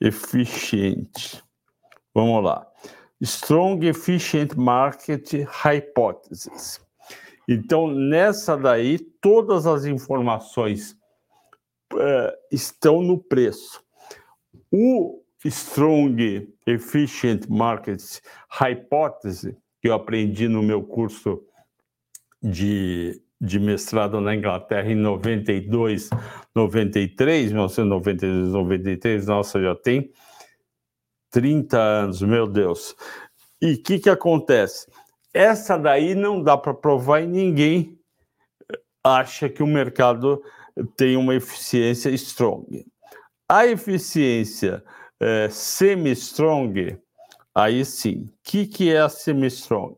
Efficient. Vamos lá. Strong Efficient Market Hypothesis. Então, nessa daí, todas as informações uh, estão no preço. O Strong Efficient Market Hypothesis, que eu aprendi no meu curso de, de mestrado na Inglaterra em 92, 93, 1992, 93, nossa, já tem 30 anos, meu Deus. E o que, que acontece? Essa daí não dá para provar e ninguém acha que o mercado tem uma eficiência strong. A eficiência é, semi-strong, aí sim. O que, que é a semi-strong?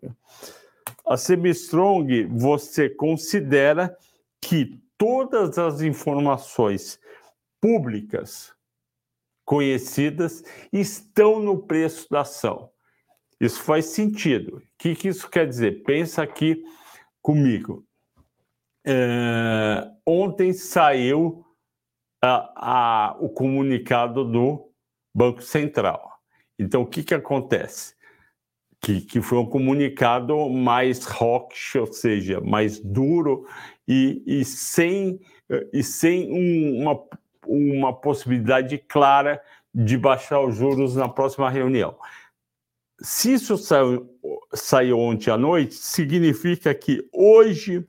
A semi-strong, você considera que todas as informações públicas conhecidas estão no preço da ação. Isso faz sentido. O que, que isso quer dizer? Pensa aqui comigo. É, ontem saiu a, a, o comunicado do Banco Central. Então, o que, que acontece? Que, que foi um comunicado mais rock, ou seja, mais duro e, e sem, e sem um, uma, uma possibilidade clara de baixar os juros na próxima reunião. Se isso saiu, saiu ontem à noite, significa que hoje,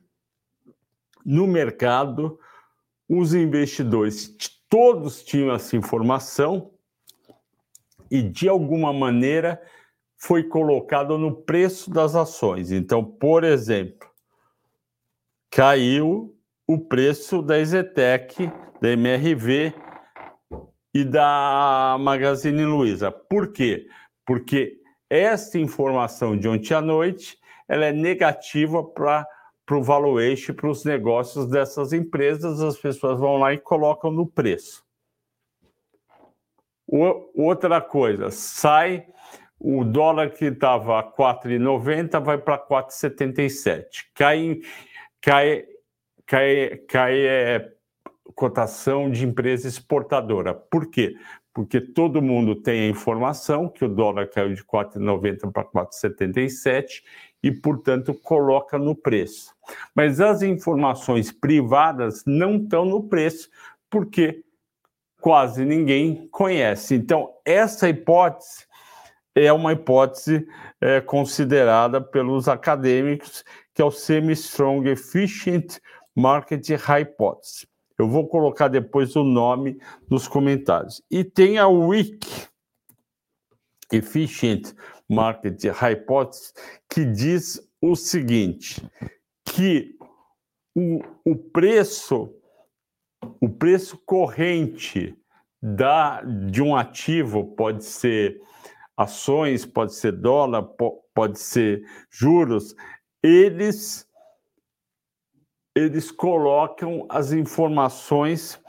no mercado, os investidores todos tinham essa informação e, de alguma maneira, foi colocado no preço das ações. Então, por exemplo, caiu o preço da Ezetec, da MRV e da Magazine Luiza. Por quê? Porque essa informação de ontem à noite ela é negativa para o valuation, para os negócios dessas empresas, as pessoas vão lá e colocam no preço. O, outra coisa, sai o dólar que estava a 4,90 vai para 4,77. Cai, cai, cai, cai é, cotação de empresa exportadora. Por quê? Porque todo mundo tem a informação que o dólar caiu de 4,90 para 4,77 e, portanto, coloca no preço. Mas as informações privadas não estão no preço, porque quase ninguém conhece. Então, essa hipótese é uma hipótese é, considerada pelos acadêmicos, que é o Semi-Strong Efficient Market Hypothesis. Eu vou colocar depois o nome nos comentários. E tem a Weak Efficient Market Hypothesis, que diz o seguinte, que o, o preço o preço corrente da, de um ativo pode ser ações, pode ser dólar, pode ser juros, eles eles colocam as informações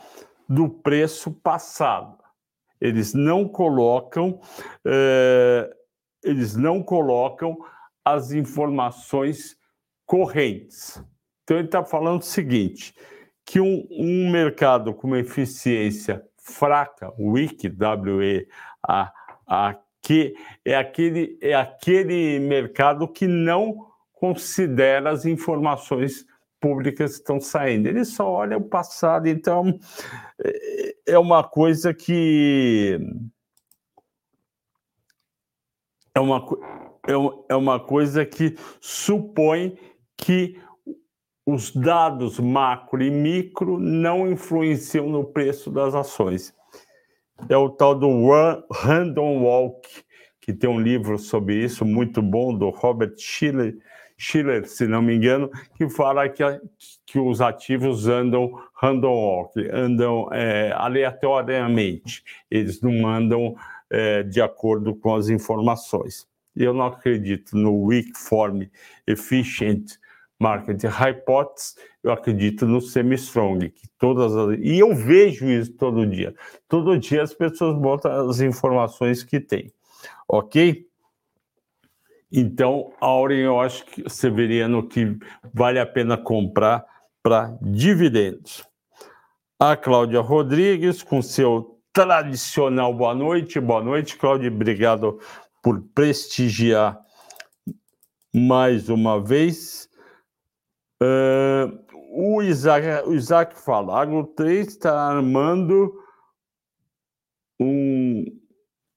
do preço passado. Eles não colocam eh, eles não colocam as informações correntes. Então ele está falando o seguinte, que um, um mercado com uma eficiência fraca, weak, W-E-A-A que é aquele, é aquele mercado que não considera as informações públicas que estão saindo. Ele só olha o passado. Então, é uma coisa que. É uma, é uma coisa que supõe que os dados macro e micro não influenciam no preço das ações é o tal do Random Walk, que tem um livro sobre isso muito bom, do Robert Schiller, Schiller se não me engano, que fala que, que os ativos andam random walk, andam é, aleatoriamente, eles não andam é, de acordo com as informações. Eu não acredito no weak form efficient market hypothesis, eu acredito no semi-strong, que todas as... e eu vejo isso todo dia. Todo dia as pessoas botam as informações que têm, ok? Então, Auren, eu acho que Severiano que vale a pena comprar para dividendos. A Cláudia Rodrigues, com seu tradicional boa noite. Boa noite, Cláudia. Obrigado por prestigiar mais uma vez. Uh, o, Isaac, o Isaac fala: Agro 3 está armando um.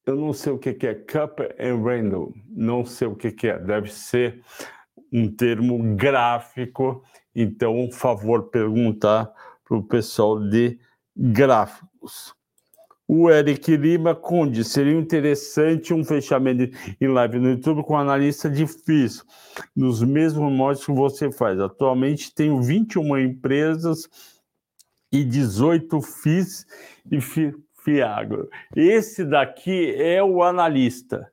Eu não sei o que, que é Cup and Random, não sei o que, que é, deve ser um termo gráfico, então, favor perguntar para o pessoal de gráficos. O Eric Lima Conde, seria interessante um fechamento em live no YouTube com analista difícil, nos mesmos modos que você faz. Atualmente tenho 21 empresas e 18 FIS e FIAGRO. Esse daqui é o analista.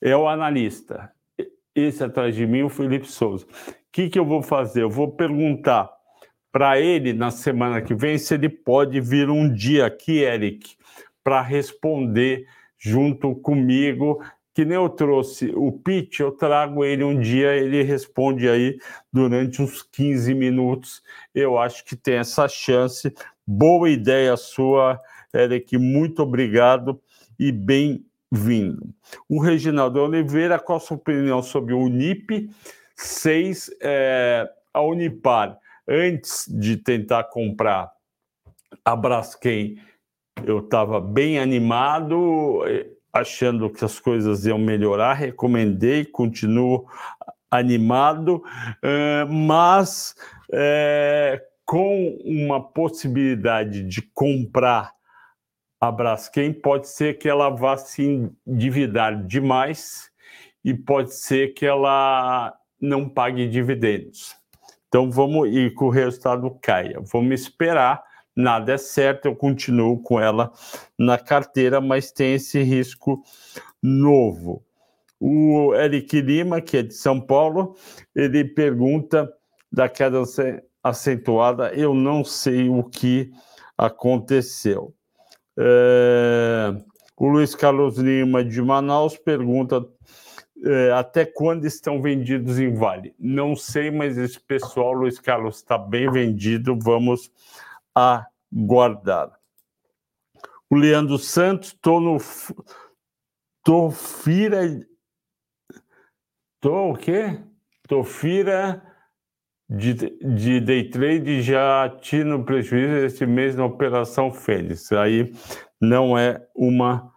É o analista. Esse atrás de mim, o Felipe Souza. O que, que eu vou fazer? Eu vou perguntar para ele na semana que vem se ele pode vir um dia aqui, Eric, para responder junto comigo. Que nem eu trouxe o pitch, eu trago ele um dia, ele responde aí durante uns 15 minutos. Eu acho que tem essa chance. Boa ideia sua, Eric, muito obrigado e bem vindo. O Reginaldo Oliveira, qual a sua opinião sobre o Unip 6, é, a Unipar? Antes de tentar comprar a Braskem, eu estava bem animado, achando que as coisas iam melhorar, recomendei, continuo animado, uh, mas uh, com uma possibilidade de comprar a Braskem, pode ser que ela vá se endividar demais e pode ser que ela não pague dividendos. Então vamos ir que o resultado caia. Vamos esperar nada é certo, eu continuo com ela na carteira, mas tem esse risco novo. O Eric Lima, que é de São Paulo, ele pergunta da queda acentuada, eu não sei o que aconteceu. É... O Luiz Carlos Lima, de Manaus, pergunta é, até quando estão vendidos em Vale? Não sei, mas esse pessoal, Luiz Carlos, está bem vendido. Vamos aguardar. O Leandro Santos, estou no. Tofira. Tô o quê? Tofira de, de day trade já tinha prejuízo esse mês na Operação Fênix. Aí não é uma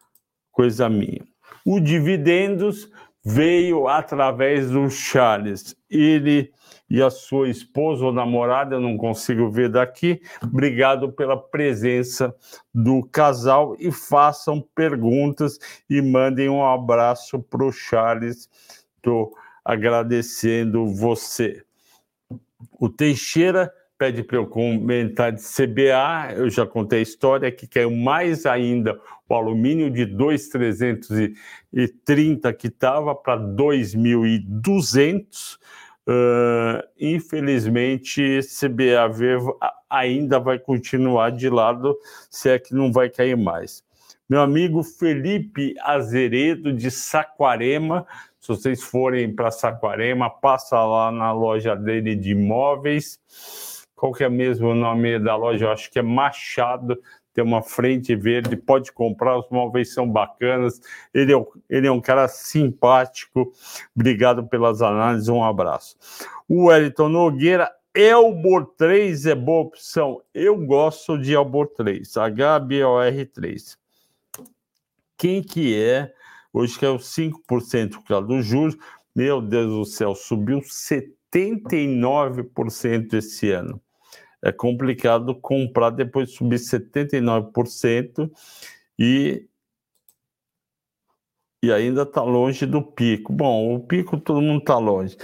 coisa minha. O dividendos veio através do Charles. Ele e a sua esposa ou namorada, eu não consigo ver daqui. Obrigado pela presença do casal e façam perguntas e mandem um abraço para o Charles. Estou agradecendo você. O Teixeira pede para eu comentar de CBA, eu já contei a história que caiu mais ainda o alumínio de 2,330 que estava para 2.200 Uh, infelizmente, CBAV ainda vai continuar de lado, se é que não vai cair mais. Meu amigo Felipe Azeredo, de Saquarema, se vocês forem para Saquarema, passa lá na loja dele de imóveis. Qual que é mesmo o nome da loja? Eu acho que é Machado tem uma frente verde, pode comprar, os móveis são bacanas. Ele é, ele é um cara simpático. Obrigado pelas análises, um abraço. O Wellington Nogueira, Elbor 3 é boa opção. Eu gosto de Elbor 3, HBOR3. Quem que é? Hoje que é o 5% por causa dos juros. Meu Deus do céu, subiu 79% esse ano é complicado comprar depois de subir 79% e, e ainda está longe do pico. Bom, o pico todo mundo está longe.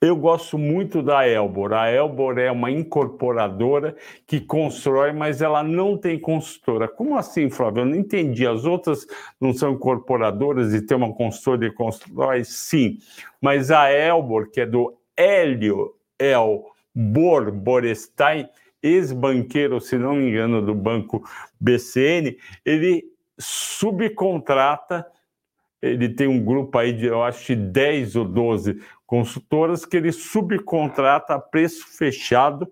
Eu gosto muito da Elbor. A Elbor é uma incorporadora que constrói, mas ela não tem construtora. Como assim, Flávio? Eu não entendi. As outras não são incorporadoras e tem uma construtora e constrói? Sim. Mas a Elbor, que é do Hélio El Bor Borestein, ex-banqueiro, se não me engano, do banco BCN, ele subcontrata, ele tem um grupo aí de, eu acho, de 10 ou 12 consultoras que ele subcontrata a preço fechado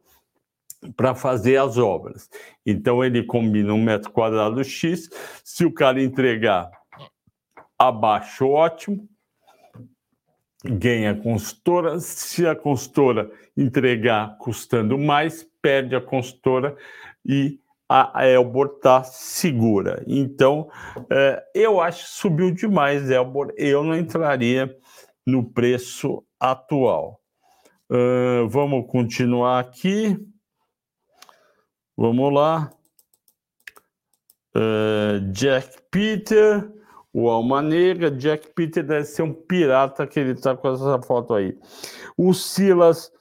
para fazer as obras. Então ele combina um metro quadrado X, se o cara entregar abaixo, ótimo, ganha a consultora. Se a consultora entregar custando mais, perde a consultora e a Elbor está segura. Então, é, eu acho que subiu demais, Elbor. Eu não entraria no preço atual. Uh, vamos continuar aqui. Vamos lá. Uh, Jack Peter. O Alma Negra, Jack Peter deve ser um pirata que ele está com essa foto aí. O Silas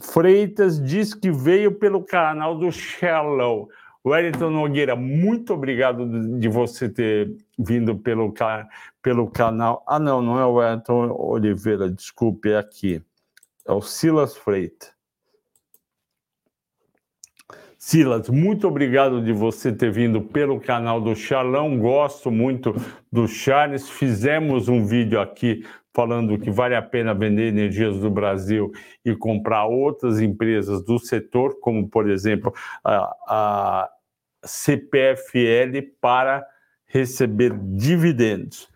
Freitas diz que veio pelo canal do Shallow. Wellington Nogueira, muito obrigado de você ter vindo pelo, pelo canal. Ah, não, não é o Wellington Oliveira, desculpe, é aqui. É o Silas Freitas. Silas, muito obrigado de você ter vindo pelo canal do Charlão. Gosto muito do Charles. Fizemos um vídeo aqui falando que vale a pena vender energias do Brasil e comprar outras empresas do setor, como por exemplo a, a CPFL para receber dividendos.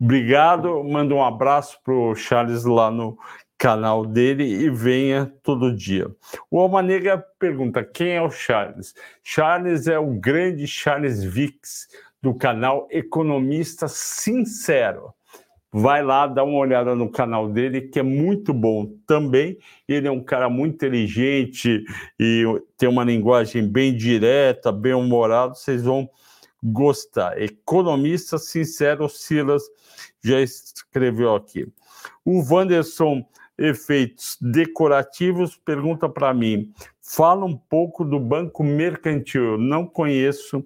Obrigado, mando um abraço para o Charles lá no canal dele e venha todo dia. O Alma Negra pergunta: quem é o Charles? Charles é o grande Charles Vix do canal Economista Sincero. Vai lá, dá uma olhada no canal dele, que é muito bom também. Ele é um cara muito inteligente e tem uma linguagem bem direta, bem humorado. Vocês vão gostar. Economista Sincero Silas já escreveu aqui. O Wanderson efeitos decorativos, pergunta para mim, fala um pouco do Banco Mercantil. Eu não conheço,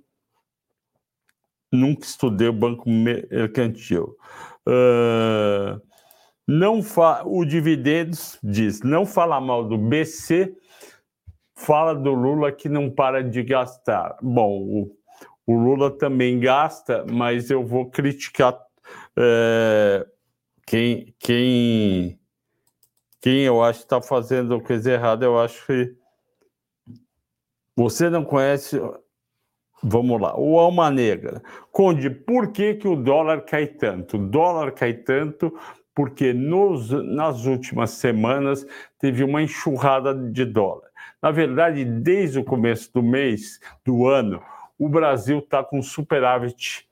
nunca estudei o Banco Mercantil. Uh, não fa o dividendos diz, não fala mal do BC, fala do Lula que não para de gastar. Bom, o, o Lula também gasta, mas eu vou criticar uh, quem, quem quem eu acho que está fazendo coisa errada, eu acho que você não conhece. Vamos lá, o Alma Negra. Conde, por que, que o dólar cai tanto? O dólar cai tanto porque nos, nas últimas semanas teve uma enxurrada de dólar. Na verdade, desde o começo do mês, do ano, o Brasil está com superávit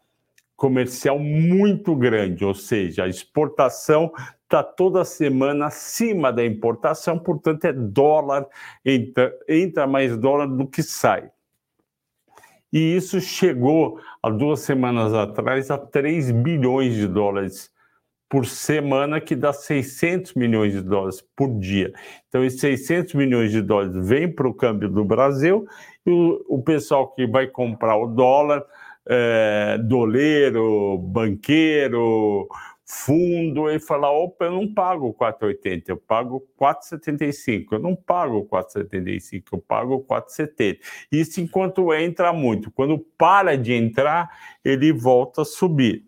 comercial muito grande, ou seja, a exportação está toda semana acima da importação, portanto é dólar, entra, entra mais dólar do que sai. E isso chegou há duas semanas atrás a 3 bilhões de dólares por semana, que dá 600 milhões de dólares por dia. Então, esses 600 milhões de dólares vêm para o câmbio do Brasil e o, o pessoal que vai comprar o dólar, é, doleiro, banqueiro, fundo e falar, opa, eu não pago 4,80, eu pago 4,75, eu não pago 4,75, eu pago 4,70. Isso enquanto entra muito. Quando para de entrar, ele volta a subir.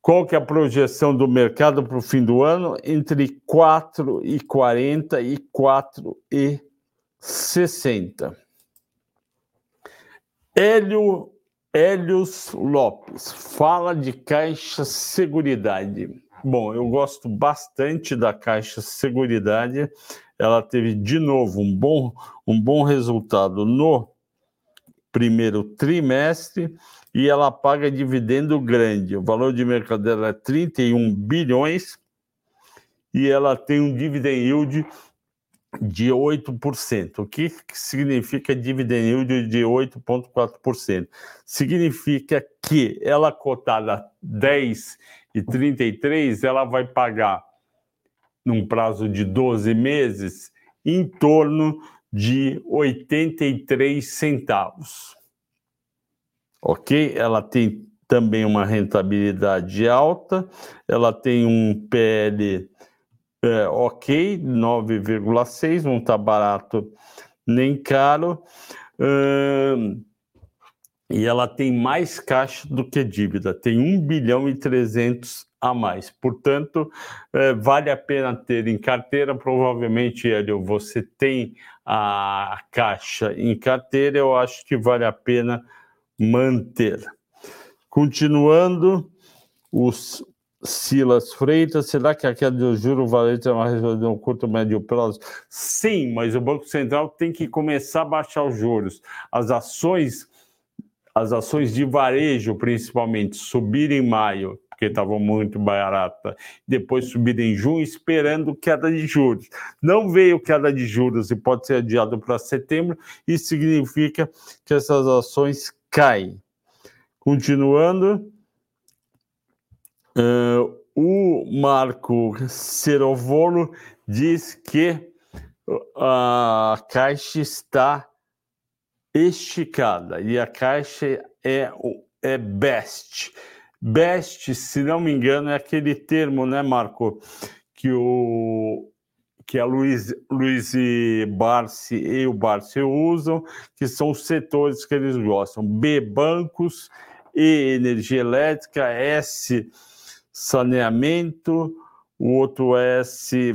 Qual que é a projeção do mercado para o fim do ano? Entre 4,40 e 4,60. Hélio Hélios Lopes fala de Caixa Seguridade. Bom, eu gosto bastante da Caixa Seguridade. Ela teve de novo um bom, um bom resultado no primeiro trimestre e ela paga dividendo grande. O valor de mercado dela é 31 bilhões e ela tem um dividend yield de 8%. O que significa dividend yield de 8,4%? Significa que ela cotada 10,33, ela vai pagar num prazo de 12 meses em torno de 83 centavos. OK? Ela tem também uma rentabilidade alta, ela tem um PL é, ok, 9,6, não está barato nem caro. Hum, e ela tem mais caixa do que dívida, tem 1 bilhão e 300 a mais. Portanto, é, vale a pena ter em carteira. Provavelmente, Hélio, você tem a caixa em carteira, eu acho que vale a pena manter. Continuando, os Silas Freitas, será que a queda do juro valente é uma resolução curto médio prazo? Sim, mas o Banco Central tem que começar a baixar os juros. As ações, as ações de varejo, principalmente, subirem em maio, porque estavam muito barata, depois subir em junho, esperando queda de juros. Não veio queda de juros e pode ser adiado para setembro, isso significa que essas ações caem. Continuando. Uh, o Marco Cerovolo diz que a caixa está esticada e a caixa é, é best. Best, se não me engano, é aquele termo, né, Marco, que o que a Luiz, Luiz Barsi e o Barsi usam, que são os setores que eles gostam. B, bancos, E, energia elétrica, S, saneamento, o outro S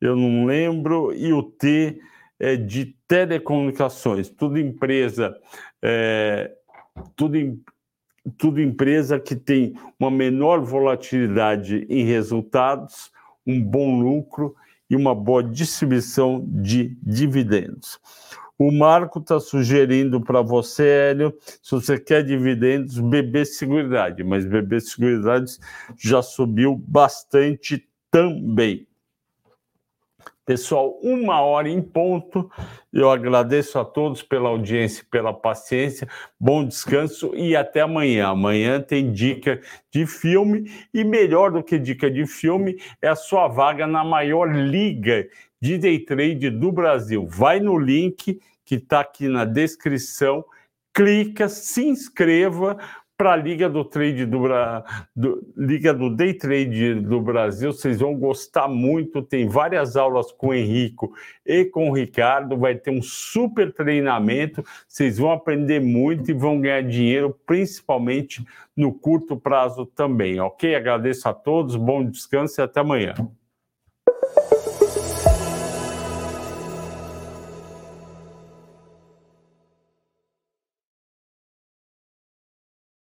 eu não lembro, e o T é de telecomunicações, tudo empresa é, tudo, tudo empresa que tem uma menor volatilidade em resultados, um bom lucro e uma boa distribuição de dividendos. O Marco está sugerindo para você, Hélio, se você quer dividendos, BB Seguridade, mas BB Seguridade já subiu bastante também. Pessoal, uma hora em ponto. Eu agradeço a todos pela audiência, pela paciência. Bom descanso e até amanhã. Amanhã tem dica de filme e melhor do que dica de filme é a sua vaga na maior liga de day trade do Brasil. Vai no link que está aqui na descrição, clica, se inscreva para a Liga do Trade do, do, Liga do Day Trade do Brasil, vocês vão gostar muito. Tem várias aulas com o Henrico e com o Ricardo. Vai ter um super treinamento. Vocês vão aprender muito e vão ganhar dinheiro, principalmente no curto prazo também, ok? Agradeço a todos, bom descanso e até amanhã.